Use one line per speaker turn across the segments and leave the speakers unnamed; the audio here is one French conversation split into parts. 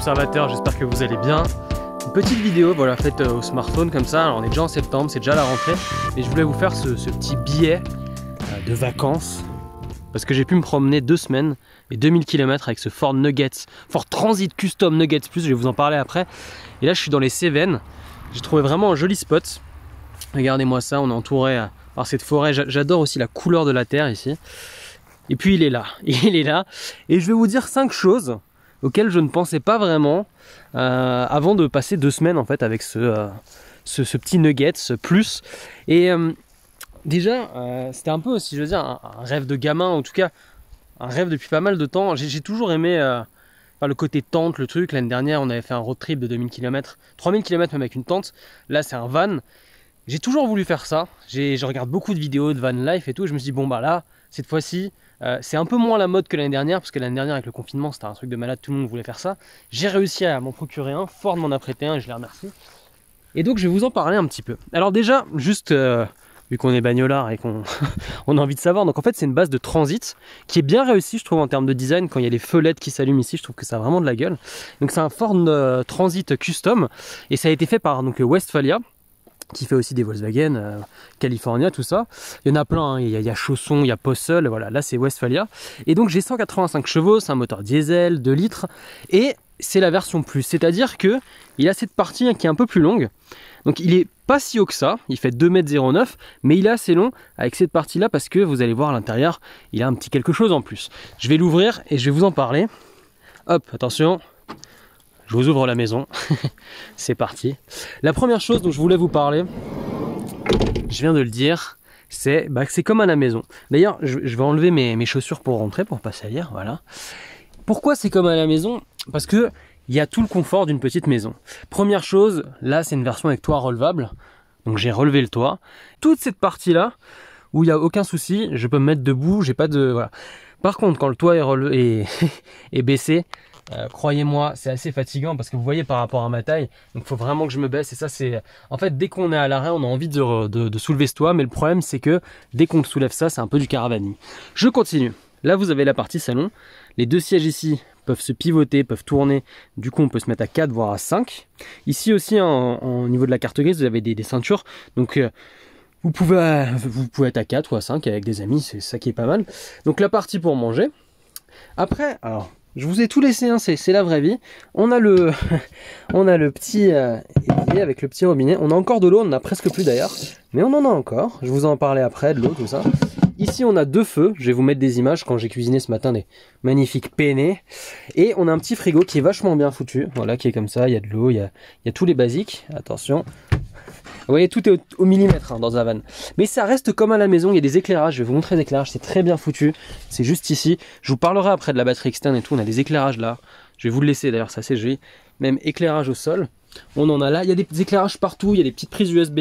observateurs, j'espère que vous allez bien. Une petite vidéo voilà, faite euh, au smartphone comme ça, Alors, on est déjà en septembre, c'est déjà la rentrée, et je voulais vous faire ce, petit billet euh, de vacances, parce que j'ai pu me promener deux semaines et 2000 km avec ce Ford Nuggets, Ford Transit Custom Nuggets Plus, je vais vous en parler après. Et là je suis dans les Cévennes, j'ai trouvé vraiment un joli spot. Regardez-moi ça, on est entouré euh, par cette forêt, j'adore aussi la couleur de la terre ici. Et puis il est là, il est là. Et je vais vous dire cinq choses auxquelles je ne pensais pas vraiment euh, avant de passer deux semaines en fait avec ce, euh, petit nugget, ce plus. Et euh, déjà, c'était un peu, si je veux dire, un, rêve de gamin, en tout cas, un rêve depuis pas mal de temps. J'ai toujours aimé le côté tente, le truc. L'année dernière, on avait fait un road trip de 2000 km, 3000 km même avec une tente. Là, c'est un van. J'ai toujours voulu faire ça. Je regarde beaucoup de vidéos de van life et tout. Je me suis dit, bon, bah là, cette fois-ci, euh, c'est un peu moins la mode que l'année dernière, parce que l'année dernière, avec le confinement, c'était un truc de malade, tout le monde voulait faire ça. J'ai réussi à m'en procurer un, Ford m'en a prêté un et je les remercie. Et donc, je vais vous en parler un petit peu. Alors, déjà, juste. Euh, vu qu'on est bagnolard et qu'on a envie de savoir. Donc en fait c'est une base de transit qui est bien réussie je trouve en termes de design. Quand il y a les feux qui s'allument ici, je trouve que ça a vraiment de la gueule. Donc c'est un Ford euh, Transit Custom et ça a été fait par donc, Westphalia qui fait aussi des Volkswagen, euh, California, tout ça. Il y en a plein, hein. il, y a, Chausson, il y a Possel, voilà, là c'est Westphalia. Et donc j'ai 185 chevaux, c'est un moteur diesel, 2 litres, et c'est la version plus, c'est-à-dire que il a cette partie qui est un peu plus longue. Donc il est pas si haut que ça, il fait 2m09, mais il est assez long avec cette partie-là parce que vous allez voir à l'intérieur, il a un petit quelque chose en plus. Je vais l'ouvrir et je vais vous en parler. Hop, attention, je vous ouvre la maison. c'est parti. La première chose dont je voulais vous parler, je viens de le dire, c'est bah, c'est comme à la maison. D'ailleurs, je, vais enlever mes, chaussures pour rentrer, pour pas salir, voilà. Pourquoi c'est comme à la maison? Parce que il y a tout le confort d'une petite maison. Première chose, là c'est une version avec toit relevable, donc j'ai relevé le toit. Toute cette partie là, où il n'y a aucun souci, je peux me mettre debout, j'ai pas de... Voilà. Par contre, quand le toit est, relevé, est baissé, euh, croyez-moi, c'est assez fatigant parce que vous voyez par rapport à ma taille, donc il faut vraiment que je me baisse. Et ça, c'est. En fait, dès qu'on est à l'arrêt, on a envie de, soulever ce toit, mais le problème, c'est que dès qu'on soulève ça, c'est un peu du caravaning. Je continue. Là, vous avez la partie salon. Les deux sièges ici peuvent se pivoter, peuvent tourner. Du coup, on peut se mettre à 4, voire à 5. Ici aussi, au niveau de la carte grise, vous avez des, ceintures. Donc. Euh, vous pouvez, vous pouvez être à 4 ou à 5 avec des amis, c'est ça qui est pas mal. Donc la partie pour manger. Après, alors je vous ai tout laissé, hein, c'est la vraie vie. On a le, on a le petit euh, avec le petit robinet. On a encore de l'eau, on en a presque plus d'ailleurs. Mais on en a encore. Je vous en parlais après, de l'eau, tout ça. Ici, on a deux feux. Je vais vous mettre des images quand j'ai cuisiné ce matin des magnifiques penne. Et on a un petit frigo qui est vachement bien foutu. Voilà, qui est comme ça. Il y a de l'eau, il, il y a tous les basiques. Attention. Vous voyez, tout est au, millimètre hein, dans un van. Mais ça reste comme à la maison, il y a des éclairages, je vais vous montrer les éclairages, c'est très bien foutu. C'est juste ici. Je vous parlerai après de la batterie externe et tout, on a des éclairages là. Je vais vous le laisser d'ailleurs, ça c'est joli. Même éclairage au sol. On en a là, il y a des éclairages partout, il y a des petites prises USB.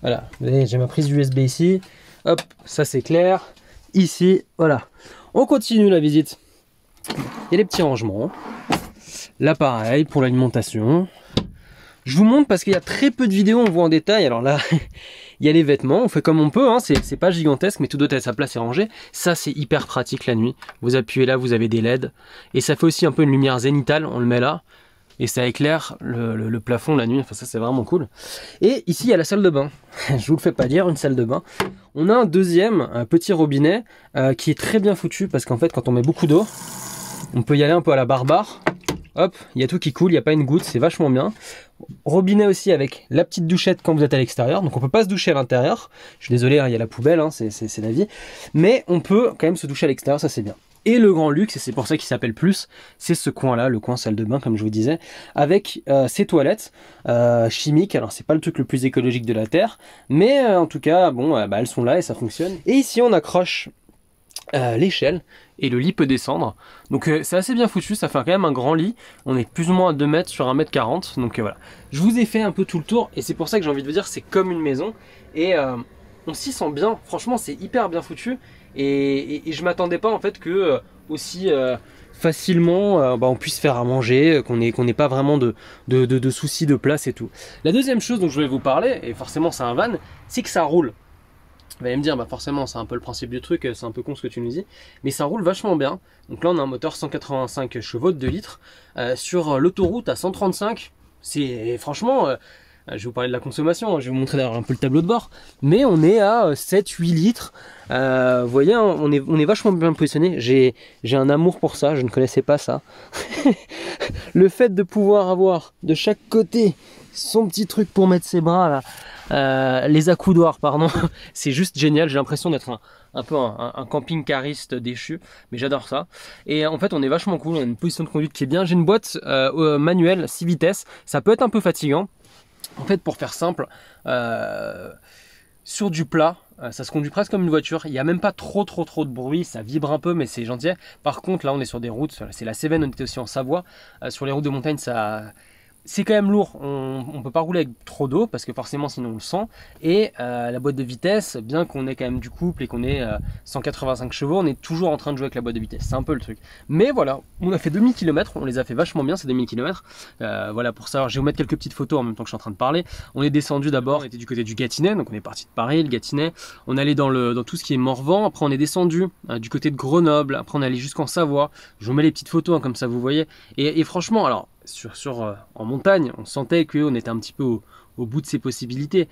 Voilà, vous voyez, j'ai ma prise USB ici. Hop, ça c'est clair. Ici, voilà. On continue la visite. Il y a des petits rangements. Là pareil, pour l'alimentation. Je vous montre parce qu'il y a très peu de vidéos, on voit en détail. Alors là, il y a les vêtements, on fait comme on peut, hein. c'est pas gigantesque, mais tout doit être à sa place et rangé. Ça, c'est hyper pratique la nuit. Vous appuyez là, vous avez des LED. Et ça fait aussi un peu une lumière zénitale, on le met là. Et ça éclaire le, plafond la nuit, enfin ça c'est vraiment cool. Et ici il y a la salle de bain, je vous le fais pas dire, une salle de bain. On a un deuxième, un petit robinet, euh, qui est très bien foutu, parce qu'en fait quand on met beaucoup d'eau, on peut y aller un peu à la barbare. Hop, il y a tout qui coule, il n'y a pas une goutte, c'est vachement bien. Robinet aussi avec la petite douchette quand vous êtes à l'extérieur. Donc on peut pas se doucher à l'intérieur. Je suis désolé, hein, il y a la poubelle, hein, c'est la vie. Mais on peut quand même se doucher à l'extérieur, ça c'est bien. Et le grand luxe, et c'est pour ça qu'il s'appelle plus, c'est ce coin-là, le coin salle de bain, comme je vous disais, avec euh, ces toilettes euh, chimiques. Alors c'est pas le truc le plus écologique de la terre, mais euh, en tout cas, bon, bah, elles sont là et ça fonctionne. Et ici on accroche l'échelle et le lit peut descendre. Donc euh, c'est assez bien foutu, ça fait quand même un grand lit. On est plus ou moins à 2 mètres sur 1 mètre 40. Donc euh, voilà. Je vous ai fait un peu tout le tour et c'est pour ça que j'ai envie de vous dire c'est comme une maison. Et euh, on s'y sent bien. Franchement c'est hyper bien foutu. Et, je m'attendais pas en fait que aussi facilement bah, on puisse faire à manger, qu'on n'ait pas vraiment de, de, de soucis de place et tout. La deuxième chose dont je voulais vous parler, et forcément c'est un van, c'est que ça roule. Vous allez me dire, bah forcément, c'est un peu le principe du truc, c'est un peu con ce que tu nous dis, mais ça roule vachement bien. Donc là, on a un moteur 185 chevaux de 2 litres. Euh, sur l'autoroute à 135, c'est franchement, euh, je vais vous parler de la consommation, hein, je vais vous montrer d'ailleurs un peu le tableau de bord, mais on est à 7-8 litres. Euh, vous voyez, hein, on est, on est vachement bien positionné. J'ai un amour pour ça, je ne connaissais pas ça. le fait de pouvoir avoir de chaque côté son petit truc pour mettre ses bras là, euh, les accoudoirs, pardon. c'est juste génial. J'ai l'impression d'être un, peu un, camping-cariste déchu, mais j'adore ça. Et en fait, on est vachement cool. On a une position de conduite qui est bien. J'ai une boîte euh, manuelle 6 vitesses. Ça peut être un peu fatigant. En fait, pour faire simple, euh, sur du plat, ça se conduit presque comme une voiture. Il n'y a même pas trop trop trop de bruit, ça vibre un peu, mais c'est gentil. Par contre, là, on est sur des routes, c'est la Cévennes, on était aussi en Savoie. sur les routes de montagne, ça, c'est quand même lourd, on ne peut pas rouler avec trop d'eau parce que forcément sinon on le sent. Et euh, la boîte de vitesse, bien qu'on ait quand même du couple et qu'on ait 185 euh, chevaux, on est toujours en train de jouer avec la boîte de vitesse. C'est un peu le truc. Mais voilà, on a fait 2000 km, on les a fait vachement bien ces 2000 km. Euh, voilà pour ça, je vais vous mettre quelques petites photos en même temps que je suis en train de parler. On est descendu d'abord, on était du côté du Gâtinais, donc on est parti de Paris, le Gâtinais. On allait dans, le, dans tout ce qui est Morvan, après on est descendu du côté de Grenoble, après on est allé jusqu'en Savoie. Je vous mets les petites photos hein, comme ça vous voyez. et franchement, alors sur, euh, en montagne, on sentait qu'on était un petit peu au, bout de ses possibilités.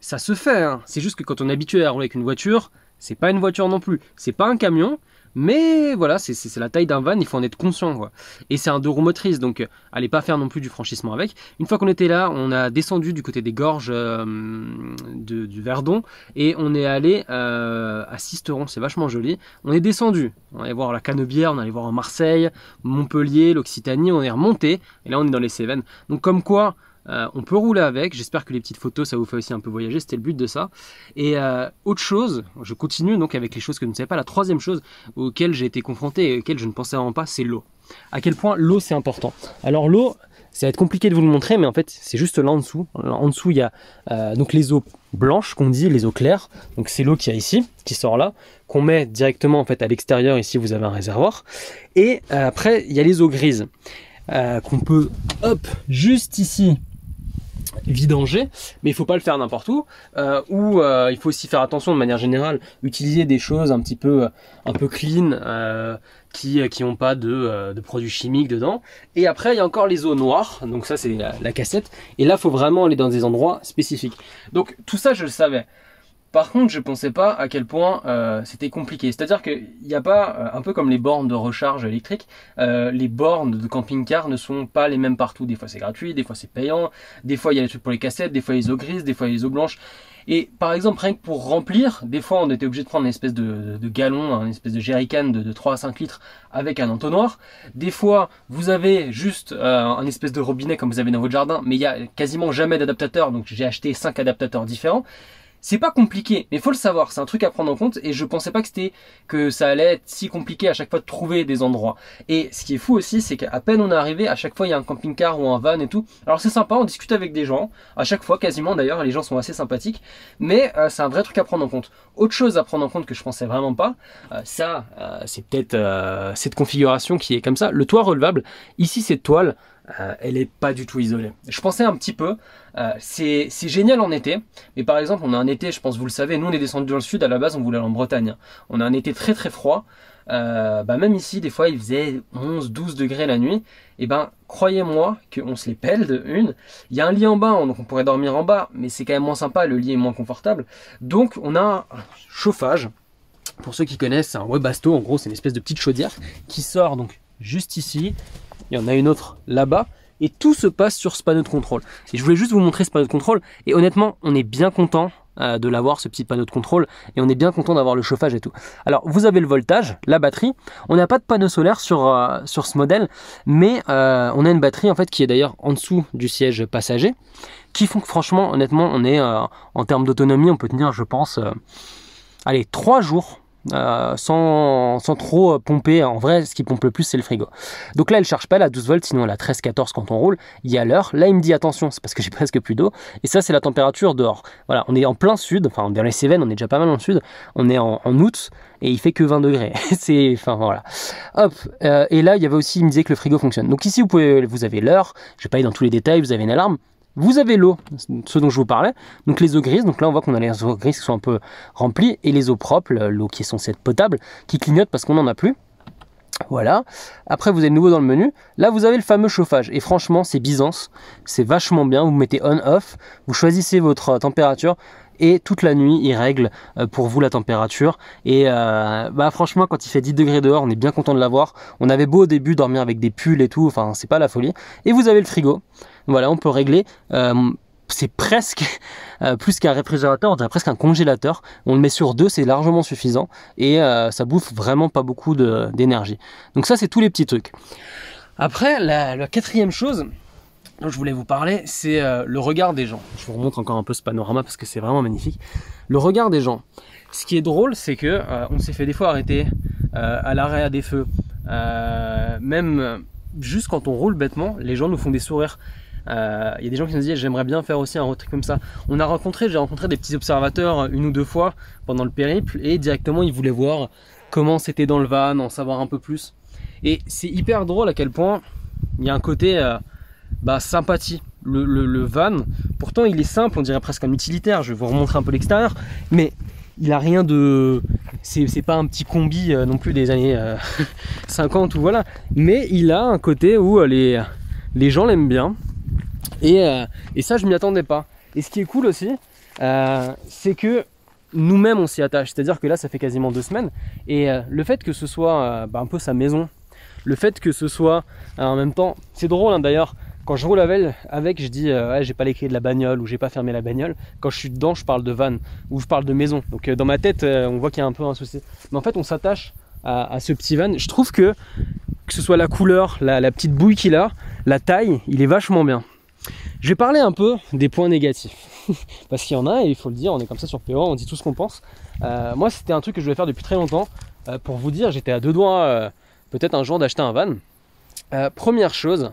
Ça se fait, hein. c'est juste que quand on est habitué à rouler avec une voiture, c'est pas une voiture non plus, c'est pas un camion, mais voilà, c'est la taille d'un van, il faut en être conscient. Quoi. Et c'est un deux roues motrices, donc euh, allez pas faire non plus du franchissement avec. Une fois qu'on était là, on a descendu du côté des gorges euh, du Verdon et on est allé euh, à Sisteron, c'est vachement joli. On est descendu, on allait voir la Canebière, on allait voir Marseille, Montpellier, l'Occitanie, on est remonté et là on est dans les Cévennes. Donc comme quoi, euh, on peut rouler avec. J'espère que les petites photos, ça vous fait aussi un peu voyager. C'était le but de ça. Et euh, autre chose, je continue donc avec les choses que je ne savais pas. La troisième chose auquel j'ai été confronté et auquel je ne pensais vraiment pas, c'est l'eau. À quel point l'eau c'est important. Alors l'eau, ça va être compliqué de vous le montrer, mais en fait c'est juste là en dessous. En dessous il y a euh, donc les eaux blanches qu'on dit, les eaux claires. Donc c'est l'eau qui a ici, qui sort là, qu'on met directement en fait à l'extérieur. Ici vous avez un réservoir. Et après il y a les eaux grises. qu'on peut, hop, juste ici, vidanger, mais il faut pas le faire n'importe où. Euh, ou euh, il faut aussi faire attention de manière générale, utiliser des choses un petit peu, un peu clean, euh, qui qui ont pas de, de, produits chimiques dedans. Et après il y a encore les eaux noires, donc ça c'est la, la, cassette. Et là faut vraiment aller dans des endroits spécifiques. Donc tout ça je le savais. Par contre, je pensais pas à quel point euh, c'était compliqué. C'est-à-dire qu'il n'y a pas, euh, un peu comme les bornes de recharge électrique, euh, les bornes de camping-car ne sont pas les mêmes partout. Des fois c'est gratuit, des fois c'est payant, des fois il y a des trucs pour les cassettes, des fois les eaux grises, des fois les eaux blanches. Et par exemple, rien que pour remplir, des fois on était obligé de prendre une espèce de, galon, une espèce de jerrycan de, de, 3 à 5 litres avec un entonnoir. Des fois, vous avez juste un espèce de robinet comme vous avez dans votre jardin, mais il y a quasiment jamais d'adaptateur, donc j'ai acheté 5 adaptateurs différents. C'est pas compliqué, mais faut le savoir, c'est un truc à prendre en compte et je pensais pas que c'était que ça allait être si compliqué à chaque fois de trouver des endroits. Et ce qui est fou aussi, c'est qu'à peine on est arrivé, à chaque fois il y a un camping-car ou un van et tout. Alors c'est sympa, on discute avec des gens, à chaque fois quasiment d'ailleurs, les gens sont assez sympathiques, mais euh, c'est un vrai truc à prendre en compte. Autre chose à prendre en compte que je pensais vraiment pas, euh, ça euh, c'est peut-être cette configuration qui est comme ça, le toit relevable. Ici cette toile, euh, elle est pas du tout isolée. Je pensais un petit peu, euh, c'est génial en été, mais par exemple on a un été, je pense vous le savez, nous on est descendu dans le sud, à la base on voulait aller en Bretagne. On a un été très très froid, euh, bah même ici des fois il faisait 11-12 degrés la nuit, et ben croyez-moi qu'on se les pèle une. Il y a un lit en bas, hein, donc on pourrait dormir en bas, mais c'est quand même moins sympa, le lit est moins confortable. Donc on a un chauffage, pour ceux qui connaissent, un webasto, en gros c'est une espèce de petite chaudière qui sort donc juste ici, il y en a une autre là-bas, et tout se passe sur ce panneau de contrôle. Et je voulais juste vous montrer ce panneau de contrôle, et honnêtement, on est bien content euh, de l'avoir, ce petit panneau de contrôle, et on est bien content d'avoir le chauffage et tout. Alors, vous avez le voltage, la batterie, on n'a pas de panneau solaire sur, euh, ce modèle, mais euh, on a une batterie en fait qui est d'ailleurs en dessous du siège passager, qui font que franchement, honnêtement, on est en termes d'autonomie, on peut tenir, je pense, allez, 3 jours euh, sans, trop euh, pomper. En vrai, ce qui pompe le plus, c'est le frigo. Donc là, elle charge pas, elle a 12 volts, sinon elle a 13-14 quand on roule. Il y a l'heure. Là, il me dit attention, c'est parce que j'ai presque plus d'eau. Et ça, c'est la température dehors. Voilà, on est en plein sud, enfin dans les Cévennes, on est déjà pas mal en sud. On est en, août et il fait que 20 degrés. c'est, enfin voilà. Hop. Euh, et là, il y avait aussi, il me disait que le frigo fonctionne. Donc ici, vous pouvez, vous avez l'heure. Je vais pas aller dans tous les détails. Vous avez une alarme. Vous avez l'eau, ce dont je vous parlais, donc les eaux grises, donc là on voit qu'on a les eaux grises qui sont un peu remplies, et les eaux propres, l'eau qui est censée être potable, qui clignote parce qu'on n'en a plus. Voilà. Après, vous êtes nouveau dans le menu. Là, vous avez le fameux chauffage. Et franchement, c'est Byzance. C'est vachement bien. Vous mettez on-off. Vous choisissez votre température. Et toute la nuit, il règle euh, pour vous la température. Et euh, bah franchement, quand il fait 10 degrés dehors, on est bien content de l'avoir. On avait beau au début dormir avec des pulls et tout. Enfin, c'est pas la folie. Et vous avez le frigo. Voilà, on peut régler. Euh, c'est presque euh, plus qu'un réfrigérateur, on dirait presque un congélateur. On le met sur deux, c'est largement suffisant et euh, ça bouffe vraiment pas beaucoup d'énergie. Donc ça, c'est tous les petits trucs. Après, la, quatrième chose dont je voulais vous parler, c'est le regard des gens. Je vous remontre encore un peu ce panorama parce que c'est vraiment magnifique. Le regard des gens. Ce qui est drôle, c'est que on s'est fait des fois arrêter à l'arrêt à des feux, même juste quand on roule bêtement, les gens nous font des sourires. Il euh, y a des gens qui nous disent j'aimerais bien faire aussi un road trip comme ça. On a rencontré, j'ai rencontré des petits observateurs une ou deux fois pendant le périple et directement ils voulaient voir comment c'était dans le van, en savoir un peu plus. Et c'est hyper drôle à quel point il y a un côté euh, bah, sympathie. Le, van, pourtant il est simple, on dirait presque un utilitaire. Je vais vous remontrer un peu l'extérieur, mais il a rien de. C'est pas un petit combi euh, non plus des années 50 ou voilà. Mais il a un côté où les gens l'aiment bien. Euh, et, ça, je m'y attendais pas. Et ce qui est cool aussi, euh, c'est que nous-mêmes, on s'y attache. C'est-à-dire que là, ça fait quasiment deux semaines. Et euh, le fait que ce soit bah, un peu sa maison, le fait que ce soit en même temps, c'est drôle hein, d'ailleurs. Quand je roule avec, avec je dis ouais, j'ai pas les clés de la bagnole ou j'ai pas fermé la bagnole. Quand je suis dedans, je parle de van ou je parle de maison. Donc dans ma tête, on voit qu'il y a un peu un souci. Mais en fait, on s'attache à, ce petit van. Je trouve que que ce soit la couleur, la, la petite bouille qu'il a, la taille, il est vachement bien. Je vais parler un peu des points négatifs. Parce qu'il y en a, et il faut le dire, on est comme ça sur PO, on dit tout ce qu'on pense. Euh, moi, c'était un truc que je voulais faire depuis très longtemps. Euh, pour vous dire, j'étais à deux doigts, euh, peut-être un jour, d'acheter un van. première chose,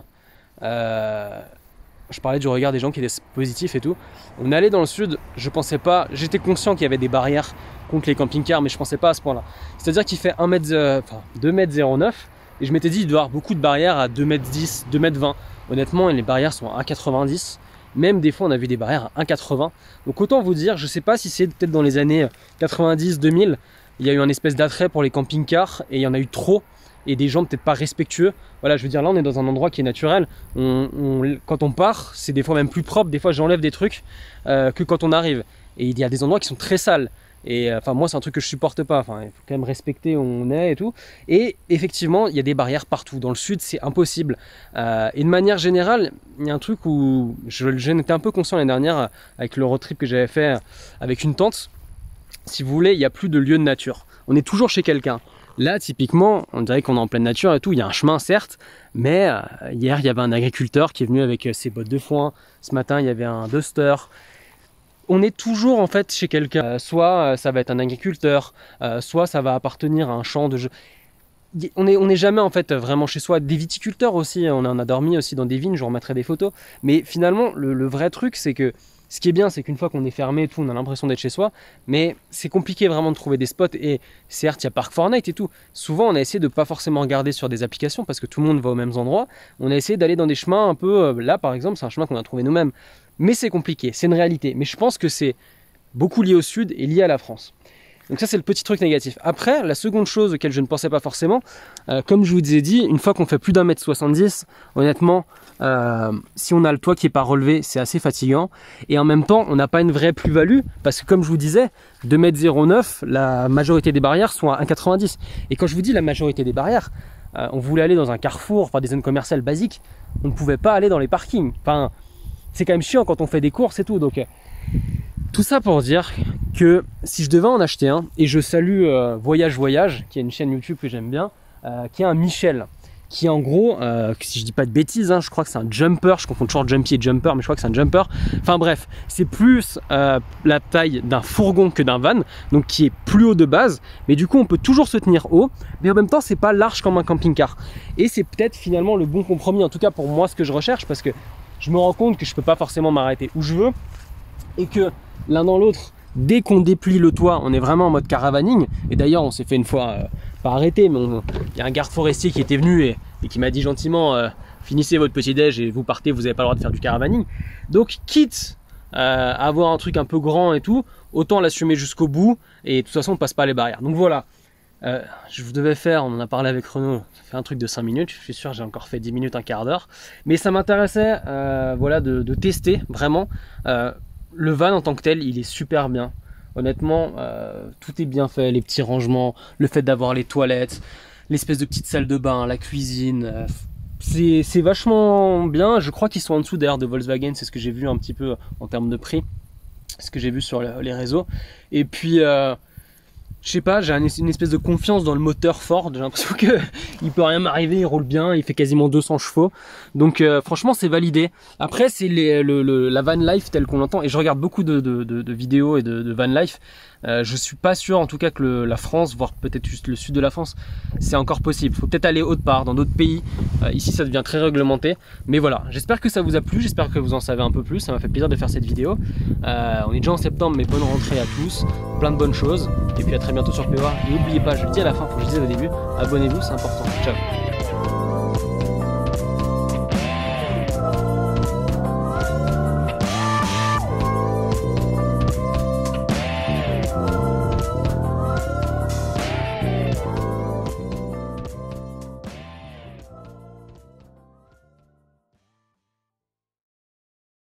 je parlais du regard des gens qui étaient positifs et tout. On allait dans le sud, je pensais pas, j'étais conscient qu'il y avait des barrières contre les camping-cars, mais je pensais pas à ce point-là. C'est-à-dire qu'il fait 1 m, enfin, 2m09, et je m'étais dit, il doit y avoir beaucoup de barrières à 2m10, 2m20. Honnêtement, les barrières sont à 1,90. Même des fois, on a vu des barrières à 1,80. Donc autant vous dire, je sais pas si c'est peut-être dans les années 90, 2000, il y a eu un espèce d'attrait pour les camping-cars et il y en a eu trop et des gens peut-être pas respectueux. Voilà, je veux dire, là, on est dans un endroit qui est naturel. quand on part, c'est des fois même plus propre. Des fois, j'enlève des trucs euh, que quand on arrive. Et il y a des endroits qui sont très sales. Et euh, enfin, moi, c'est un truc que je supporte pas. Enfin, il faut quand même respecter où on est et tout. Et effectivement, il y a des barrières partout. Dans le sud, c'est impossible. Euh, et de manière générale, il y a un truc où je, n'étais un peu conscient l'année dernière avec le road trip que j'avais fait avec une tente. Si vous voulez, il n'y a plus de lieu de nature. On est toujours chez quelqu'un. Là, typiquement, on dirait qu'on est en pleine nature et tout. Il y a un chemin, certes, mais euh, hier, il y avait un agriculteur qui est venu avec ses bottes de foin. Ce matin, il y avait un duster on est toujours en fait chez quelqu'un. Euh, soit euh, ça va être un agriculteur, euh, soit ça va appartenir à un champ de jeu. On n'est on est jamais en fait vraiment chez soi. Des viticulteurs aussi, on en a dormi aussi dans des vignes, je vous remettrai des photos. Mais finalement, le, vrai truc, c'est que ce qui est bien, c'est qu'une fois qu'on est fermé, tout, on a l'impression d'être chez soi. Mais c'est compliqué vraiment de trouver des spots. Et certes, il y a Park Fortnite et tout. Souvent, on a essayé de pas forcément regarder sur des applications parce que tout le monde va aux mêmes endroits. On a essayé d'aller dans des chemins un peu. Là, par exemple, c'est un chemin qu'on a trouvé nous-mêmes. Mais c'est compliqué, c'est une réalité. Mais je pense que c'est beaucoup lié au sud et lié à la France. Donc ça c'est le petit truc négatif. Après, la seconde chose auquel je ne pensais pas forcément, euh, comme je vous ai dit, une fois qu'on fait plus d'un mètre 70, honnêtement, euh, si on a le toit qui n'est pas relevé, c'est assez fatigant. Et en même temps, on n'a pas une vraie plus-value, parce que comme je vous disais, 2 mètres 09, la majorité des barrières sont à 1,90. Et quand je vous dis la majorité des barrières, euh, on voulait aller dans un carrefour, enfin des zones commerciales basiques, on ne pouvait pas aller dans les parkings. C'est quand même chiant quand on fait des courses et tout. Donc, euh, tout ça pour dire que si je devais en acheter un, et je salue euh, Voyage Voyage, qui est une chaîne YouTube que j'aime bien, euh, qui est un Michel, qui en gros, si je dis pas de bêtises, hein, je crois que c'est un jumper, je confonds toujours jumpy et jumper, mais je crois que c'est un jumper. Enfin bref, c'est plus la taille d'un fourgon que d'un van, donc qui est plus haut de base, mais du coup on peut toujours se tenir haut, mais en même temps c'est pas large comme un camping-car. Et c'est peut-être finalement le bon compromis, en tout cas pour moi ce que je recherche, parce que je me rends compte que je peux pas forcément m'arrêter où je veux et que l'un dans l'autre, dès qu'on déplie le toit, on est vraiment en mode caravaning. Et d'ailleurs, on s'est fait une fois euh, pas arrêter, mais il y a un garde forestier qui était venu et, qui m'a dit gentiment euh, finissez votre petit déj et vous partez, vous n'avez pas le droit de faire du caravaning. Donc quitte euh, à avoir un truc un peu grand et tout, autant l'assumer jusqu'au bout et de toute façon on passe pas les barrières. Donc voilà, euh, je vous devais faire, on en a parlé avec Renaud, ça fait un truc de 5 minutes, je suis sûr j'ai encore fait 10 minutes, un quart d'heure, mais ça m'intéressait euh, voilà, de, tester vraiment. le van en tant que tel, il est super bien. Honnêtement, tout est bien fait, les petits rangements, le fait d'avoir les toilettes, l'espèce de petite salle de bain, la cuisine, c'est vachement bien. Je crois qu'ils sont en dessous d'ailleurs de Volkswagen, c'est ce que j'ai vu un petit peu en termes de prix, ce que j'ai vu sur les réseaux. Et puis, euh, je sais pas, j'ai une espèce de confiance dans le moteur Ford. J'ai l'impression qu'il peut rien m'arriver, il roule bien, il fait quasiment 200 chevaux. Donc euh, franchement, c'est validé. Après, c'est la van life telle qu'on l'entend. Et je regarde beaucoup de, vidéos et de, van life. Euh, je suis pas sûr en tout cas que la France, voire peut-être juste le sud de la France, c'est encore possible. Faut peut-être aller autre part, dans d'autres pays. Euh, ici, ça devient très réglementé. Mais voilà, j'espère que ça vous a plu, j'espère que vous en savez un peu plus. Ça m'a fait plaisir de faire cette vidéo. Euh, on est déjà en septembre, mais bonne rentrée à tous. Plein de bonnes choses. Et puis à très bientôt sur POA. Et n'oubliez pas, je le dis à la fin, faut je dise au début, abonnez-vous, c'est important. Ciao